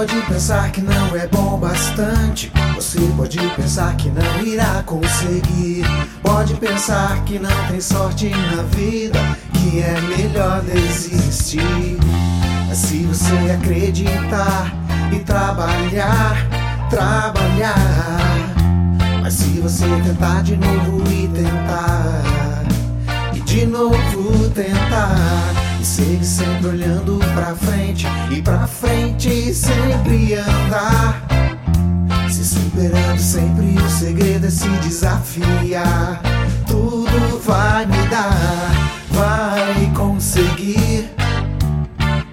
pode pensar que não é bom bastante. Você pode pensar que não irá conseguir. Pode pensar que não tem sorte na vida, que é melhor desistir. Mas se você acreditar e trabalhar, trabalhar. Mas se você tentar de novo e tentar, e de novo tentar, e seguir sempre olhando pra frente, e pra frente sempre andar. Se superando sempre, o segredo é se desafiar. Tudo vai mudar, vai conseguir,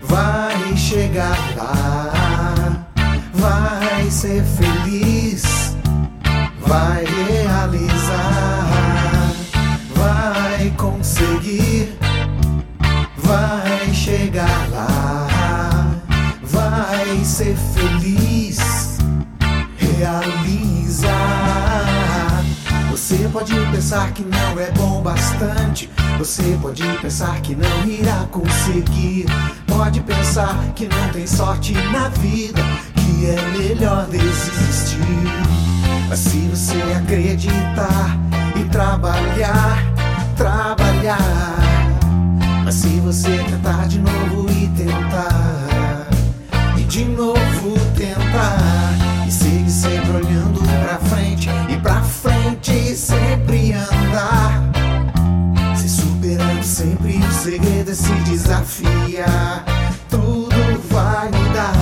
vai chegar lá, vai ser feliz, vai realizar, vai conseguir, ser feliz realizar. Você pode pensar que não é bom bastante. Você pode pensar que não irá conseguir. Pode pensar que não tem sorte na vida, que é melhor desistir. Mas se você acreditar e trabalhar, trabalhar. Mas se você tentar de novo olhando pra frente, e pra frente sempre andar, se superando sempre, o segredo é se desafiar. Tudo vai mudar,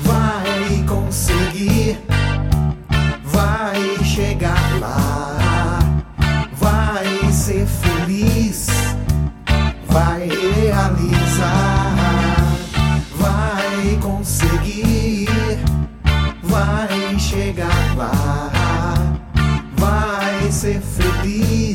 vai conseguir, vai chegar lá, vai ser feliz vai realizar, vai conseguir, vai chegar. Lá, vai ser feliz,